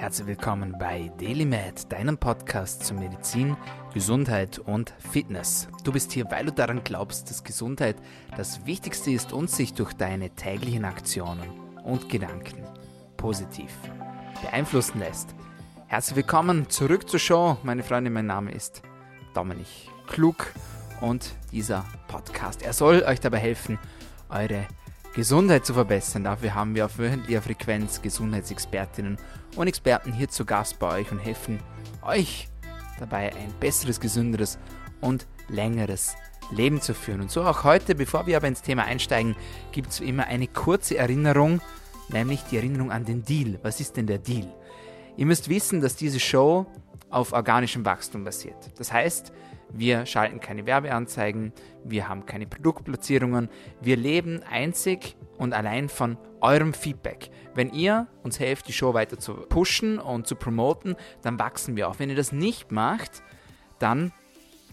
Herzlich willkommen bei DailyMed, deinem Podcast zu Medizin, Gesundheit und Fitness. Du bist hier, weil du daran glaubst, dass Gesundheit das Wichtigste ist und sich durch deine täglichen Aktionen und Gedanken positiv beeinflussen lässt. Herzlich willkommen zurück zur Show, meine Freunde. Mein Name ist Dominik Klug und dieser Podcast, er soll euch dabei helfen, eure Gesundheit zu verbessern. Dafür haben wir auf wöchentlicher Frequenz Gesundheitsexpertinnen und Experten hier zu Gast bei euch und helfen euch dabei, ein besseres, gesünderes und längeres Leben zu führen. Und so auch heute, bevor wir aber ins Thema einsteigen, gibt es immer eine kurze Erinnerung, nämlich die Erinnerung an den Deal. Was ist denn der Deal? Ihr müsst wissen, dass diese Show auf organischem Wachstum basiert. Das heißt, wir schalten keine Werbeanzeigen, wir haben keine Produktplatzierungen, wir leben einzig und allein von eurem Feedback. Wenn ihr uns helft, die Show weiter zu pushen und zu promoten, dann wachsen wir auch. Wenn ihr das nicht macht, dann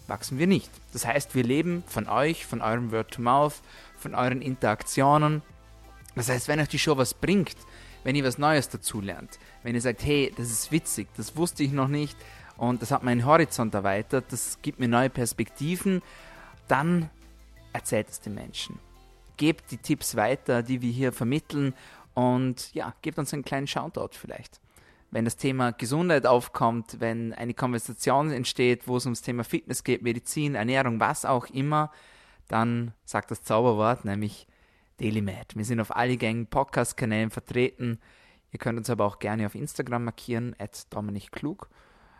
wachsen wir nicht. Das heißt, wir leben von euch, von eurem Word to Mouth, von euren Interaktionen. Das heißt, wenn euch die Show was bringt, wenn ihr was Neues dazulernt, wenn ihr sagt, hey, das ist witzig, das wusste ich noch nicht, und das hat meinen Horizont erweitert, das gibt mir neue Perspektiven, dann erzählt es den Menschen. Gebt die Tipps weiter, die wir hier vermitteln und ja, gebt uns einen kleinen Shoutout vielleicht. Wenn das Thema Gesundheit aufkommt, wenn eine Konversation entsteht, wo es ums Thema Fitness geht, Medizin, Ernährung, was auch immer, dann sagt das Zauberwort, nämlich DailyMed. Wir sind auf alle gängigen Podcast-Kanälen vertreten. Ihr könnt uns aber auch gerne auf Instagram markieren, at Dominik Klug.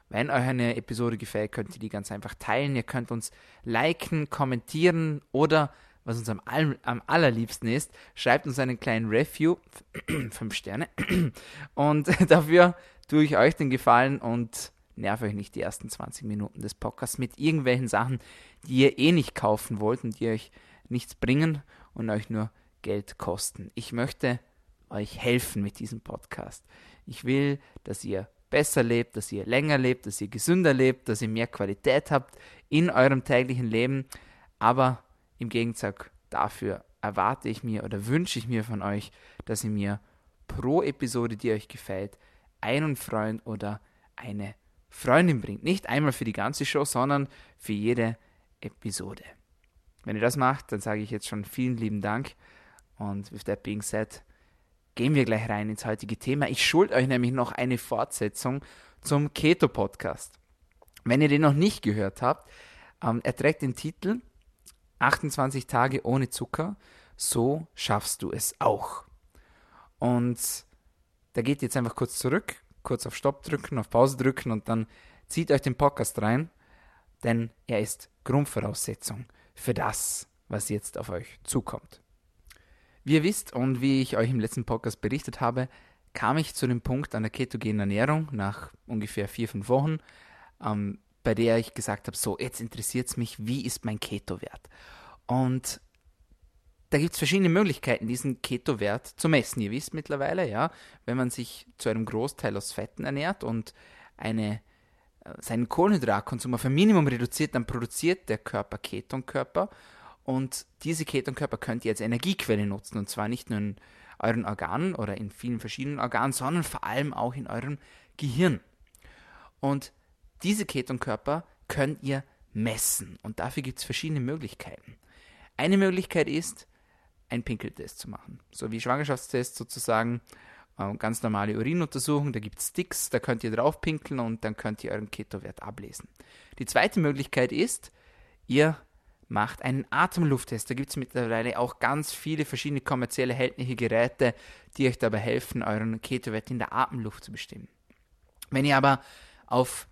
Wenn euch eine Episode gefällt, könnt ihr die ganz einfach teilen. Ihr könnt uns liken, kommentieren oder, was uns am, am allerliebsten ist, schreibt uns einen kleinen Review, fünf Sterne. Und dafür tue ich euch den Gefallen und nerv euch nicht die ersten 20 Minuten des Podcasts mit irgendwelchen Sachen, die ihr eh nicht kaufen wollt und die euch nichts bringen und euch nur Geld kosten. Ich möchte euch helfen mit diesem Podcast. Ich will, dass ihr besser lebt, dass ihr länger lebt, dass ihr gesünder lebt, dass ihr mehr Qualität habt in eurem täglichen Leben. Aber im Gegenzug dafür erwarte ich mir oder wünsche ich mir von euch, dass ihr mir pro Episode, die euch gefällt, einen Freund oder eine Freundin bringt. Nicht einmal für die ganze Show, sondern für jede Episode. Wenn ihr das macht, dann sage ich jetzt schon vielen lieben Dank. Und with that being said, gehen wir gleich rein ins heutige Thema. Ich schulde euch nämlich noch eine Fortsetzung zum Keto-Podcast. Wenn ihr den noch nicht gehört habt, ähm, er trägt den Titel 28 Tage ohne Zucker, so schaffst du es auch. Und da geht jetzt einfach kurz zurück, kurz auf Stopp drücken, auf Pause drücken und dann zieht euch den Podcast rein, denn er ist Grundvoraussetzung für das, was jetzt auf euch zukommt. Wie ihr wisst und wie ich euch im letzten Podcast berichtet habe, kam ich zu dem Punkt an der ketogenen Ernährung nach ungefähr vier, fünf Wochen, ähm, bei der ich gesagt habe, so, jetzt interessiert es mich, wie ist mein Keto-Wert? Und da gibt es verschiedene Möglichkeiten, diesen Keto-Wert zu messen. Ihr wisst mittlerweile, ja, wenn man sich zu einem Großteil aus Fetten ernährt und eine, äh, seinen Kohlenhydratkonsum auf ein Minimum reduziert, dann produziert der Körper Ketonkörper und diese Ketonkörper könnt ihr als Energiequelle nutzen. Und zwar nicht nur in euren Organen oder in vielen verschiedenen Organen, sondern vor allem auch in eurem Gehirn. Und diese Ketonkörper könnt ihr messen. Und dafür gibt es verschiedene Möglichkeiten. Eine Möglichkeit ist, einen Pinkeltest zu machen. So wie Schwangerschaftstest sozusagen, äh, ganz normale Urinuntersuchung, da gibt es Sticks, da könnt ihr drauf pinkeln und dann könnt ihr euren Ketowert ablesen. Die zweite Möglichkeit ist, ihr macht einen Atemlufttest. Da gibt es mittlerweile auch ganz viele verschiedene kommerzielle erhältliche Geräte, die euch dabei helfen, euren Ketowert in der Atemluft zu bestimmen. Wenn ihr aber auf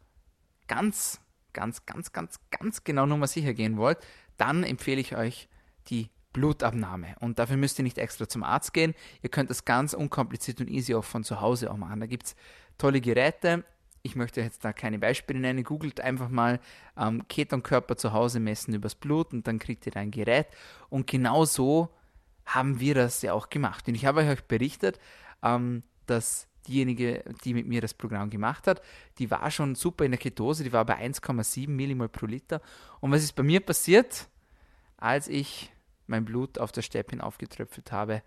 ganz, ganz, ganz, ganz, ganz genau Nummer sicher gehen wollt, dann empfehle ich euch die Blutabnahme. Und dafür müsst ihr nicht extra zum Arzt gehen. Ihr könnt das ganz unkompliziert und easy auch von zu Hause auch machen. Da gibt es tolle Geräte. Ich möchte jetzt da keine Beispiele nennen. Googelt einfach mal ähm, Ketonkörper zu Hause messen übers Blut und dann kriegt ihr da ein Gerät. Und genau so haben wir das ja auch gemacht. Und ich habe euch berichtet, ähm, dass diejenige, die mit mir das Programm gemacht hat, die war schon super in der Ketose, die war bei 1,7 Millimol pro Liter. Und was ist bei mir passiert? Als ich mein Blut auf das Stäbchen aufgetröpfelt habe,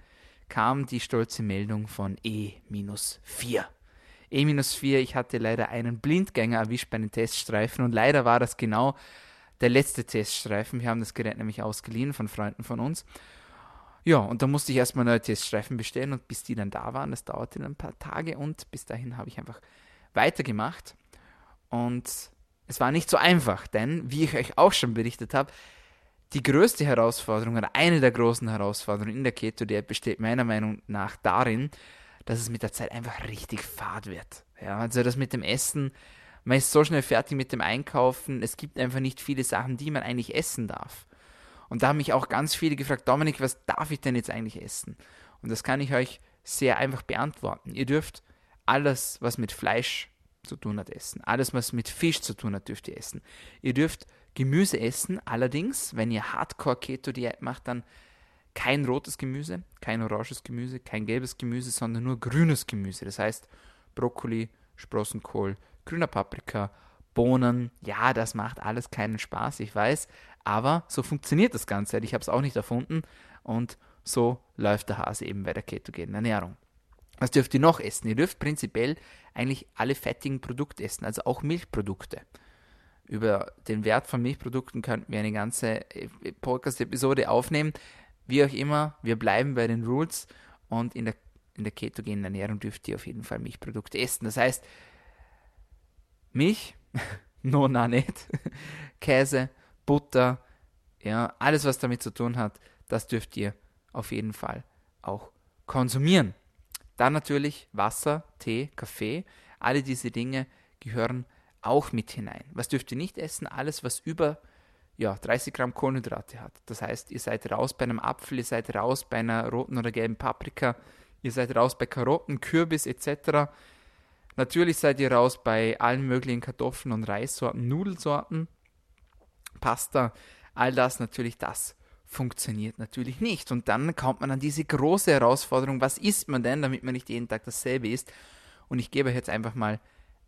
kam die stolze Meldung von E-4. E-4. Ich hatte leider einen Blindgänger erwischt bei den Teststreifen und leider war das genau der letzte Teststreifen. Wir haben das Gerät nämlich ausgeliehen von Freunden von uns. Ja, und da musste ich erstmal neue Teststreifen bestellen und bis die dann da waren, das dauerte dann ein paar Tage und bis dahin habe ich einfach weitergemacht. Und es war nicht so einfach, denn, wie ich euch auch schon berichtet habe, die größte Herausforderung oder eine der großen Herausforderungen in der Keto-Diät besteht meiner Meinung nach darin, dass es mit der Zeit einfach richtig fad wird. Ja, also das mit dem Essen, man ist so schnell fertig mit dem Einkaufen, es gibt einfach nicht viele Sachen, die man eigentlich essen darf. Und da haben mich auch ganz viele gefragt, Dominik, was darf ich denn jetzt eigentlich essen? Und das kann ich euch sehr einfach beantworten. Ihr dürft alles, was mit Fleisch zu tun hat, essen. Alles, was mit Fisch zu tun hat, dürft ihr essen. Ihr dürft Gemüse essen, allerdings, wenn ihr Hardcore-Keto-Diät macht, dann kein rotes Gemüse, kein oranges Gemüse, kein gelbes Gemüse, sondern nur grünes Gemüse. Das heißt Brokkoli, Sprossenkohl, grüner Paprika, Bohnen. Ja, das macht alles keinen Spaß, ich weiß, aber so funktioniert das Ganze. Ich habe es auch nicht erfunden und so läuft der Hase eben bei der ketogenen Ernährung. Was dürft ihr noch essen? Ihr dürft prinzipiell eigentlich alle fettigen Produkte essen, also auch Milchprodukte. Über den Wert von Milchprodukten könnten wir eine ganze Podcast-Episode aufnehmen. Wie auch immer, wir bleiben bei den Rules und in der, in der ketogenen Ernährung dürft ihr auf jeden Fall Milchprodukte essen. Das heißt, Milch, no, na nicht, Käse, Butter, ja, alles was damit zu tun hat, das dürft ihr auf jeden Fall auch konsumieren. Dann natürlich Wasser, Tee, Kaffee, alle diese Dinge gehören auch mit hinein. Was dürft ihr nicht essen? Alles, was über ja, 30 Gramm Kohlenhydrate hat. Das heißt, ihr seid raus bei einem Apfel, ihr seid raus bei einer roten oder gelben Paprika, ihr seid raus bei Karotten, Kürbis etc. Natürlich seid ihr raus bei allen möglichen Kartoffeln und Reissorten, Nudelsorten, Pasta, all das natürlich, das funktioniert natürlich nicht. Und dann kommt man an diese große Herausforderung, was isst man denn, damit man nicht jeden Tag dasselbe isst? Und ich gebe euch jetzt einfach mal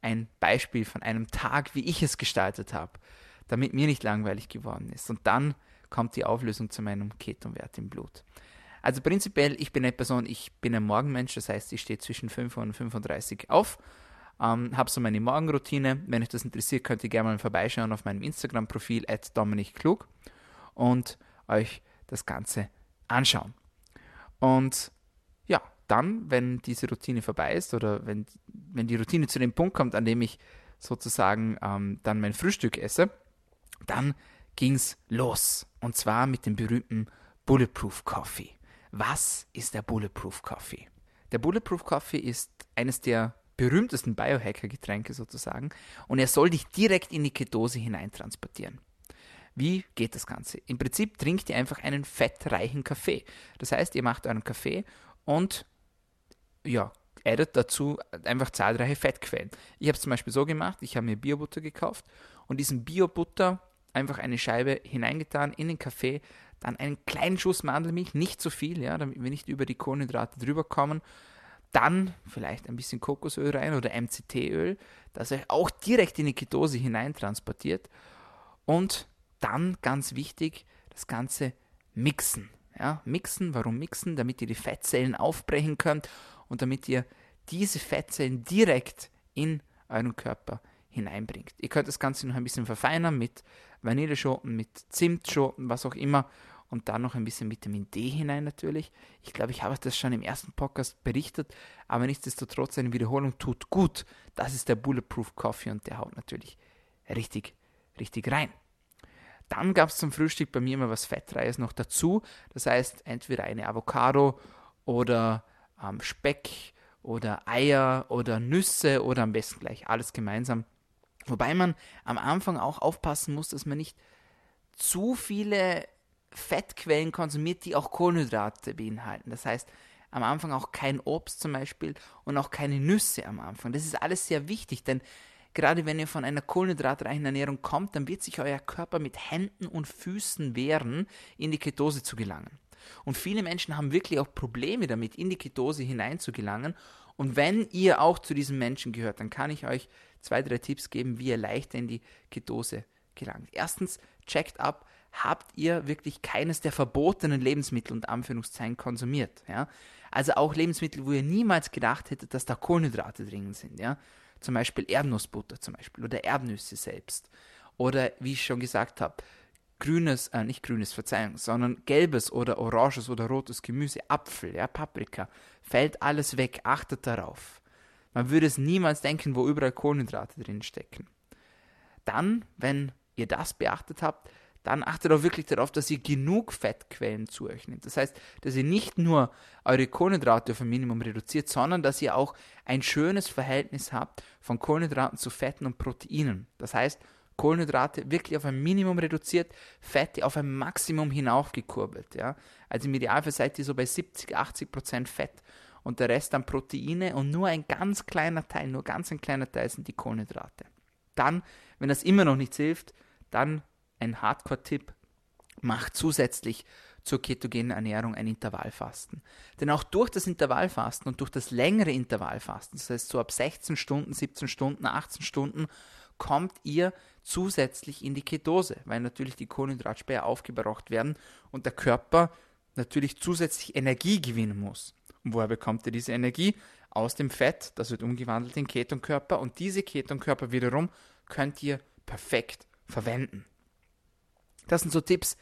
ein Beispiel von einem Tag, wie ich es gestaltet habe, damit mir nicht langweilig geworden ist. Und dann kommt die Auflösung zu meinem Ketonwert im Blut. Also prinzipiell, ich bin eine Person, ich bin ein Morgenmensch, das heißt, ich stehe zwischen 5 und 35 auf, ähm, habe so meine Morgenroutine. Wenn euch das interessiert, könnt ihr gerne mal vorbeischauen auf meinem Instagram-Profil at Dominik Klug. Und euch das Ganze anschauen. Und ja, dann, wenn diese Routine vorbei ist oder wenn, wenn die Routine zu dem Punkt kommt, an dem ich sozusagen ähm, dann mein Frühstück esse, dann ging es los. Und zwar mit dem berühmten Bulletproof Coffee. Was ist der Bulletproof Coffee? Der Bulletproof Coffee ist eines der berühmtesten Biohacker-Getränke sozusagen und er soll dich direkt in die Ketose hineintransportieren. Wie geht das Ganze? Im Prinzip trinkt ihr einfach einen fettreichen Kaffee. Das heißt, ihr macht euren Kaffee und ja, addet dazu einfach zahlreiche Fettquellen. Ich habe es zum Beispiel so gemacht, ich habe mir Biobutter gekauft und diesen Biobutter einfach eine Scheibe hineingetan in den Kaffee, dann einen kleinen Schuss Mandelmilch, nicht zu so viel, ja, damit wir nicht über die Kohlenhydrate drüber kommen. Dann vielleicht ein bisschen Kokosöl rein oder MCT-Öl, das euch auch direkt in die Ketose hineintransportiert. Und dann ganz wichtig, das Ganze mixen. Ja, mixen, warum mixen? Damit ihr die Fettzellen aufbrechen könnt und damit ihr diese Fettzellen direkt in euren Körper hineinbringt. Ihr könnt das Ganze noch ein bisschen verfeinern mit Vanilleschoten, mit Zimtschoten, was auch immer und dann noch ein bisschen Vitamin D hinein natürlich. Ich glaube, ich habe das schon im ersten Podcast berichtet, aber nichtsdestotrotz eine Wiederholung tut gut. Das ist der Bulletproof Coffee und der haut natürlich richtig, richtig rein. Dann gab es zum Frühstück bei mir immer was Fettreiches noch dazu. Das heißt, entweder eine Avocado oder ähm, Speck oder Eier oder Nüsse oder am besten gleich alles gemeinsam. Wobei man am Anfang auch aufpassen muss, dass man nicht zu viele Fettquellen konsumiert, die auch Kohlenhydrate beinhalten. Das heißt, am Anfang auch kein Obst zum Beispiel und auch keine Nüsse am Anfang. Das ist alles sehr wichtig, denn Gerade wenn ihr von einer kohlenhydratreichen Ernährung kommt, dann wird sich euer Körper mit Händen und Füßen wehren, in die Ketose zu gelangen. Und viele Menschen haben wirklich auch Probleme damit, in die Ketose hinein zu gelangen. Und wenn ihr auch zu diesen Menschen gehört, dann kann ich euch zwei, drei Tipps geben, wie ihr leichter in die Ketose gelangt. Erstens, checkt ab, habt ihr wirklich keines der verbotenen Lebensmittel und Anführungszeichen konsumiert. Ja? Also auch Lebensmittel, wo ihr niemals gedacht hättet, dass da Kohlenhydrate drin sind, ja. Zum Beispiel Erdnussbutter zum Beispiel oder Erdnüsse selbst. Oder wie ich schon gesagt habe, grünes, äh, nicht grünes, Verzeihung, sondern gelbes oder oranges oder rotes Gemüse, Apfel, ja, Paprika, fällt alles weg, achtet darauf. Man würde es niemals denken, wo überall Kohlenhydrate drin stecken. Dann, wenn ihr das beachtet habt, dann achtet auch wirklich darauf, dass ihr genug Fettquellen zu euch nehmt. Das heißt, dass ihr nicht nur eure Kohlenhydrate auf ein Minimum reduziert, sondern dass ihr auch ein schönes Verhältnis habt von Kohlenhydraten zu Fetten und Proteinen. Das heißt, Kohlenhydrate wirklich auf ein Minimum reduziert, Fette auf ein Maximum hinaufgekurbelt. Ja? Also im Idealfall seid ihr so bei 70, 80 Prozent Fett und der Rest dann Proteine und nur ein ganz kleiner Teil, nur ganz ein kleiner Teil sind die Kohlenhydrate. Dann, wenn das immer noch nichts hilft, dann ein Hardcore-Tipp, macht zusätzlich zur ketogenen Ernährung ein Intervallfasten. Denn auch durch das Intervallfasten und durch das längere Intervallfasten, das heißt so ab 16 Stunden, 17 Stunden, 18 Stunden, kommt ihr zusätzlich in die Ketose, weil natürlich die Kohlenhydratspeicher aufgebraucht werden und der Körper natürlich zusätzlich Energie gewinnen muss. Und woher bekommt ihr diese Energie? Aus dem Fett, das wird umgewandelt in Ketonkörper und diese Ketonkörper wiederum könnt ihr perfekt verwenden. Das sind so Tipps,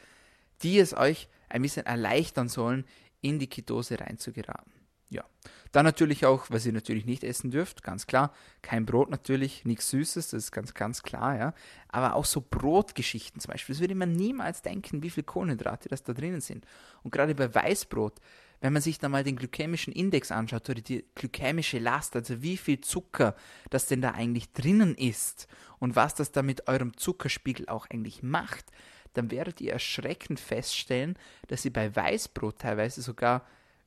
die es euch ein bisschen erleichtern sollen, in die Ketose reinzugeraten. Ja, dann natürlich auch, was ihr natürlich nicht essen dürft, ganz klar, kein Brot natürlich, nichts Süßes, das ist ganz, ganz klar, ja. Aber auch so Brotgeschichten zum Beispiel, das würde man niemals denken, wie viel Kohlenhydrate das da drinnen sind. Und gerade bei Weißbrot, wenn man sich da mal den glykämischen Index anschaut oder die glykämische Last, also wie viel Zucker das denn da eigentlich drinnen ist und was das da mit eurem Zuckerspiegel auch eigentlich macht, dann werdet ihr erschreckend feststellen, dass ihr bei Weißbrot teilweise sogar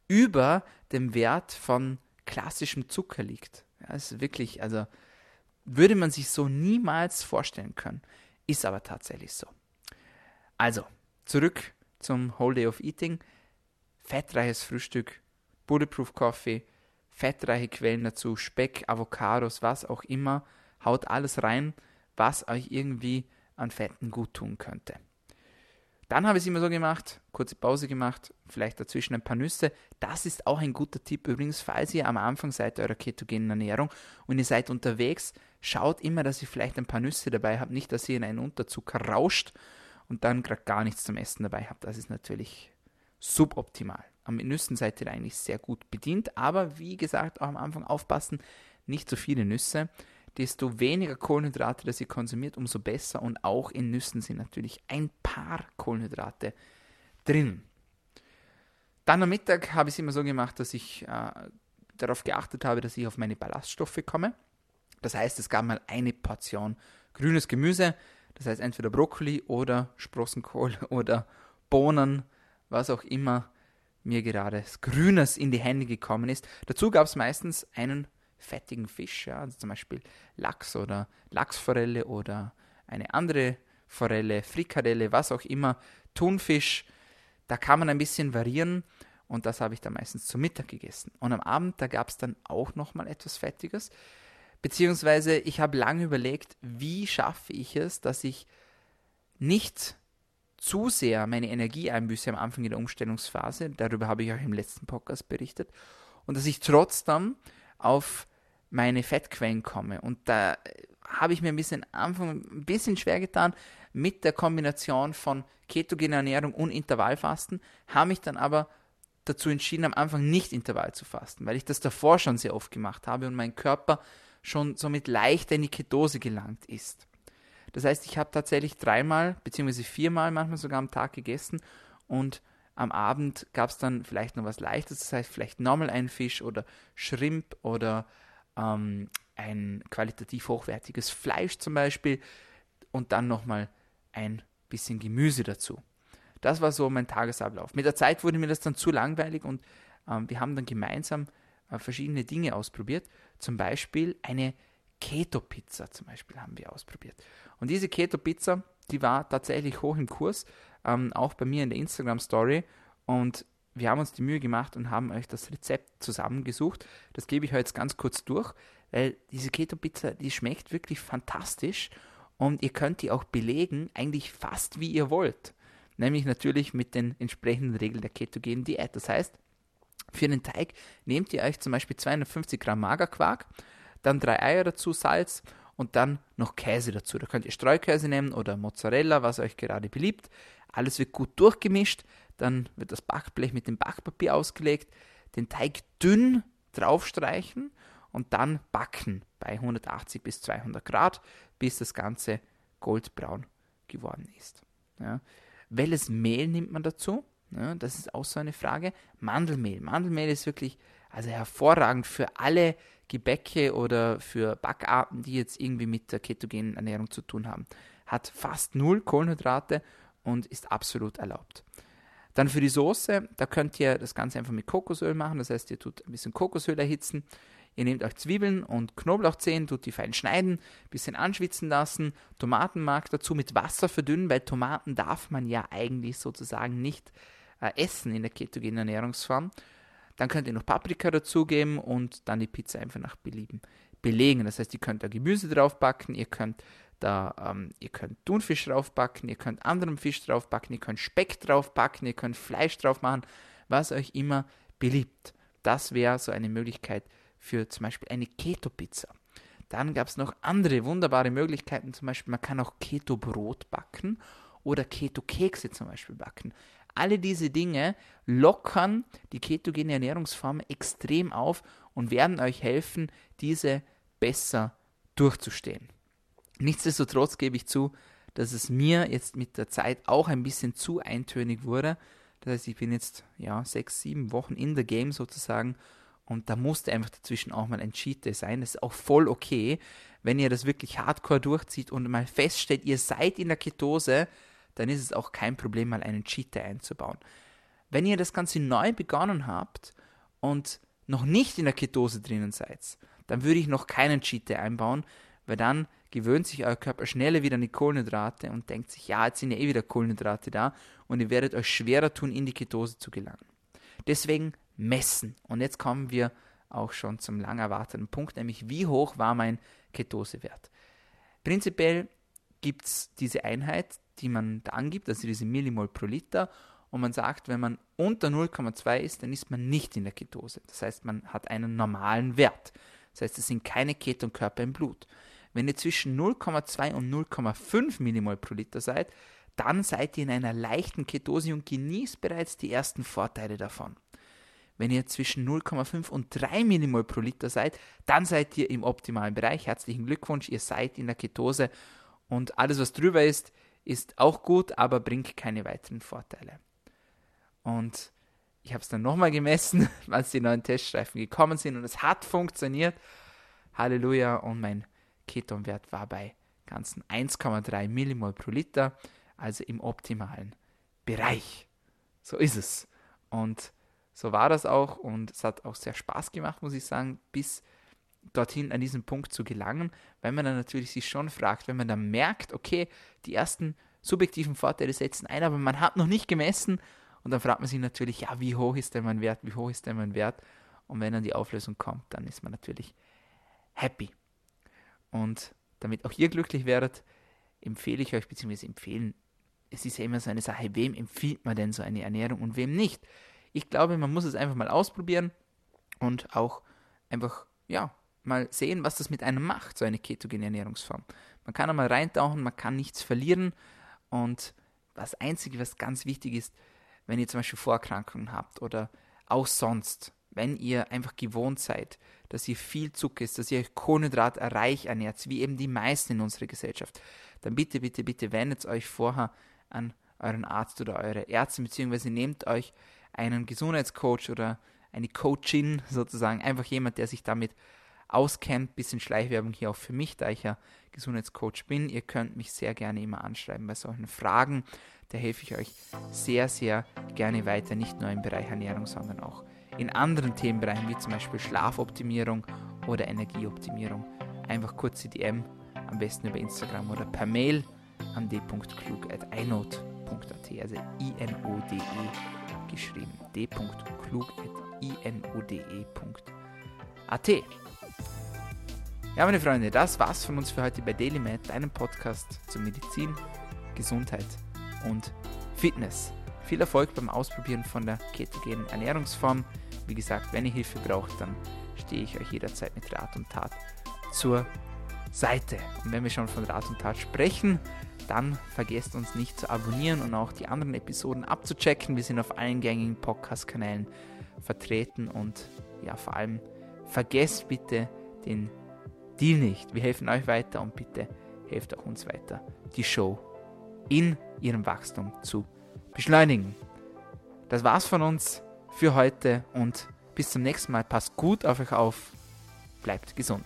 über dem Wert von klassischem Zucker liegt. Ja, ist wirklich, also würde man sich so niemals vorstellen können. Ist aber tatsächlich so. Also, zurück zum Whole Day of Eating. Fettreiches Frühstück, Bulletproof Coffee, fettreiche Quellen dazu, Speck, Avocados, was auch immer. Haut alles rein, was euch irgendwie an Fetten gut tun könnte. Dann habe ich es immer so gemacht, kurze Pause gemacht, vielleicht dazwischen ein paar Nüsse. Das ist auch ein guter Tipp übrigens, falls ihr am Anfang seid eurer ketogenen Ernährung und ihr seid unterwegs, schaut immer, dass ihr vielleicht ein paar Nüsse dabei habt, nicht, dass ihr in einen Unterzucker rauscht und dann gerade gar nichts zum Essen dabei habt. Das ist natürlich suboptimal. Am Nüssen seid ihr eigentlich sehr gut bedient, aber wie gesagt, auch am Anfang aufpassen, nicht zu viele Nüsse desto weniger Kohlenhydrate, das ihr konsumiert, umso besser. Und auch in Nüssen sind natürlich ein paar Kohlenhydrate drin. Dann am Mittag habe ich es immer so gemacht, dass ich äh, darauf geachtet habe, dass ich auf meine Ballaststoffe komme. Das heißt, es gab mal eine Portion grünes Gemüse, das heißt entweder Brokkoli oder Sprossenkohl oder Bohnen, was auch immer mir gerade Grünes in die Hände gekommen ist. Dazu gab es meistens einen fettigen Fisch, ja, also zum Beispiel Lachs oder Lachsforelle oder eine andere Forelle, Frikadelle, was auch immer, Thunfisch, da kann man ein bisschen variieren und das habe ich dann meistens zum Mittag gegessen. Und am Abend, da gab es dann auch nochmal etwas Fettiges, beziehungsweise ich habe lange überlegt, wie schaffe ich es, dass ich nicht zu sehr meine Energie einbüße am Anfang in der Umstellungsphase, darüber habe ich auch im letzten Podcast berichtet, und dass ich trotzdem auf meine Fettquellen komme. Und da habe ich mir ein bisschen Anfang ein bisschen schwer getan mit der Kombination von ketogener Ernährung und Intervallfasten, habe mich dann aber dazu entschieden, am Anfang nicht Intervall zu fasten, weil ich das davor schon sehr oft gemacht habe und mein Körper schon somit leichter in die Ketose gelangt ist. Das heißt, ich habe tatsächlich dreimal bzw. viermal manchmal sogar am Tag gegessen und am Abend gab es dann vielleicht noch was Leichtes, das heißt vielleicht nochmal ein Fisch oder Shrimp oder ähm, ein qualitativ hochwertiges Fleisch zum Beispiel und dann nochmal ein bisschen Gemüse dazu. Das war so mein Tagesablauf. Mit der Zeit wurde mir das dann zu langweilig und ähm, wir haben dann gemeinsam äh, verschiedene Dinge ausprobiert. Zum Beispiel eine Keto-Pizza zum Beispiel haben wir ausprobiert. Und diese Keto-Pizza, die war tatsächlich hoch im Kurs, ähm, auch bei mir in der Instagram-Story. Und wir haben uns die Mühe gemacht und haben euch das Rezept zusammengesucht. Das gebe ich heute ganz kurz durch, weil diese Keto-Pizza, die schmeckt wirklich fantastisch und ihr könnt die auch belegen, eigentlich fast wie ihr wollt. Nämlich natürlich mit den entsprechenden Regeln der ketogenen Diät. Das heißt, Für den Teig nehmt ihr euch zum Beispiel 250 Gramm Magerquark, dann drei Eier dazu, Salz und dann noch Käse dazu. Da könnt ihr Streukäse nehmen oder Mozzarella, was euch gerade beliebt. Alles wird gut durchgemischt, dann wird das Backblech mit dem Backpapier ausgelegt, den Teig dünn draufstreichen und dann backen bei 180 bis 200 Grad, bis das Ganze goldbraun geworden ist. Ja. Welches Mehl nimmt man dazu? Ja, das ist auch so eine Frage. Mandelmehl. Mandelmehl ist wirklich also hervorragend für alle Gebäcke oder für Backarten, die jetzt irgendwie mit der ketogenen Ernährung zu tun haben. Hat fast null Kohlenhydrate und ist absolut erlaubt. Dann für die Soße, da könnt ihr das Ganze einfach mit Kokosöl machen. Das heißt, ihr tut ein bisschen Kokosöl erhitzen. Ihr nehmt euch Zwiebeln und Knoblauchzehen, tut die fein schneiden, bisschen anschwitzen lassen, Tomatenmark dazu mit Wasser verdünnen, weil Tomaten darf man ja eigentlich sozusagen nicht äh, essen in der ketogenen Ernährungsform. Dann könnt ihr noch Paprika dazugeben und dann die Pizza einfach nach Belieben belegen. Das heißt, ihr könnt da Gemüse draufbacken, ihr könnt da, ähm, ihr könnt Thunfisch draufbacken, ihr könnt anderen Fisch draufbacken, ihr könnt Speck draufbacken, ihr könnt Fleisch drauf machen, was euch immer beliebt. Das wäre so eine Möglichkeit für zum Beispiel eine Keto-Pizza. Dann gab es noch andere wunderbare Möglichkeiten, zum Beispiel man kann auch Keto-Brot backen oder Keto-Kekse zum Beispiel backen. Alle diese Dinge lockern die ketogene Ernährungsform extrem auf und werden euch helfen, diese besser durchzustehen. Nichtsdestotrotz gebe ich zu, dass es mir jetzt mit der Zeit auch ein bisschen zu eintönig wurde. Das heißt, ich bin jetzt ja sechs, sieben Wochen in der Game sozusagen und da musste einfach dazwischen auch mal ein Cheat Day sein. Das ist auch voll okay, wenn ihr das wirklich hardcore durchzieht und mal feststellt, ihr seid in der Ketose, dann ist es auch kein Problem, mal einen Cheater einzubauen. Wenn ihr das Ganze neu begonnen habt und noch nicht in der Ketose drinnen seid, dann würde ich noch keinen Cheater einbauen, weil dann gewöhnt sich euer Körper schneller wieder an die Kohlenhydrate und denkt sich, ja, jetzt sind ja eh wieder Kohlenhydrate da und ihr werdet euch schwerer tun, in die Ketose zu gelangen. Deswegen messen. Und jetzt kommen wir auch schon zum lang erwarteten Punkt, nämlich wie hoch war mein Ketosewert. Prinzipiell gibt es diese Einheit, die man da angibt, also diese Millimol pro Liter. Und man sagt, wenn man unter 0,2 ist, dann ist man nicht in der Ketose. Das heißt, man hat einen normalen Wert. Das heißt, es sind keine Ketonkörper im Blut. Wenn ihr zwischen 0,2 und 0,5 Millimol pro Liter seid, dann seid ihr in einer leichten Ketose und genießt bereits die ersten Vorteile davon. Wenn ihr zwischen 0,5 und 3 Millimol pro Liter seid, dann seid ihr im optimalen Bereich. Herzlichen Glückwunsch, ihr seid in der Ketose und alles, was drüber ist, ist auch gut, aber bringt keine weiteren Vorteile. Und ich habe es dann nochmal gemessen, als die neuen Teststreifen gekommen sind und es hat funktioniert. Halleluja. Und mein Ketonwert war bei ganzen 1,3 Millimol pro Liter, also im optimalen Bereich. So ist es. Und so war das auch und es hat auch sehr Spaß gemacht, muss ich sagen, bis dorthin an diesen Punkt zu gelangen, weil man dann natürlich sich schon fragt, wenn man dann merkt, okay, die ersten subjektiven Vorteile setzen ein, aber man hat noch nicht gemessen und dann fragt man sich natürlich, ja, wie hoch ist denn mein Wert, wie hoch ist denn mein Wert? Und wenn dann die Auflösung kommt, dann ist man natürlich happy. Und damit auch ihr glücklich werdet, empfehle ich euch, beziehungsweise empfehlen, es ist ja immer so eine Sache, wem empfiehlt man denn so eine Ernährung und wem nicht? Ich glaube, man muss es einfach mal ausprobieren und auch einfach, ja, mal sehen, was das mit einem macht, so eine ketogene Ernährungsform. Man kann einmal reintauchen, man kann nichts verlieren und das Einzige, was ganz wichtig ist, wenn ihr zum Beispiel Vorerkrankungen habt oder auch sonst, wenn ihr einfach gewohnt seid, dass ihr viel Zucker isst, dass ihr euch kohlenhydratreich ernährt, wie eben die meisten in unserer Gesellschaft, dann bitte, bitte, bitte wendet euch vorher an euren Arzt oder eure Ärzte, beziehungsweise nehmt euch einen Gesundheitscoach oder eine Coachin sozusagen, einfach jemand, der sich damit auskennt. Bisschen Schleichwerbung hier auch für mich, da ich ja Gesundheitscoach bin. Ihr könnt mich sehr gerne immer anschreiben bei solchen Fragen. Da helfe ich euch sehr, sehr gerne weiter, nicht nur im Bereich Ernährung, sondern auch in anderen Themenbereichen wie zum Beispiel Schlafoptimierung oder Energieoptimierung. Einfach kurz die DM, am besten über Instagram oder per Mail an d.klug.inode.at, also I-N-O-D-E geschrieben, d.klug.inode.at. Ja, meine Freunde, das war's von uns für heute bei DailyMed, deinem Podcast zur Medizin, Gesundheit und Fitness. viel Erfolg beim Ausprobieren von der ketogenen Ernährungsform. Wie gesagt, wenn ihr Hilfe braucht, dann stehe ich euch jederzeit mit Rat und Tat zur Seite. Und wenn wir schon von Rat und Tat sprechen, dann vergesst uns nicht zu abonnieren und auch die anderen Episoden abzuchecken. Wir sind auf allen gängigen Podcast-Kanälen vertreten und ja, vor allem vergesst bitte den Deal nicht. Wir helfen euch weiter und bitte helft auch uns weiter, die Show in ihrem Wachstum zu beschleunigen. Das war's von uns für heute und bis zum nächsten Mal. Passt gut auf euch auf. Bleibt gesund.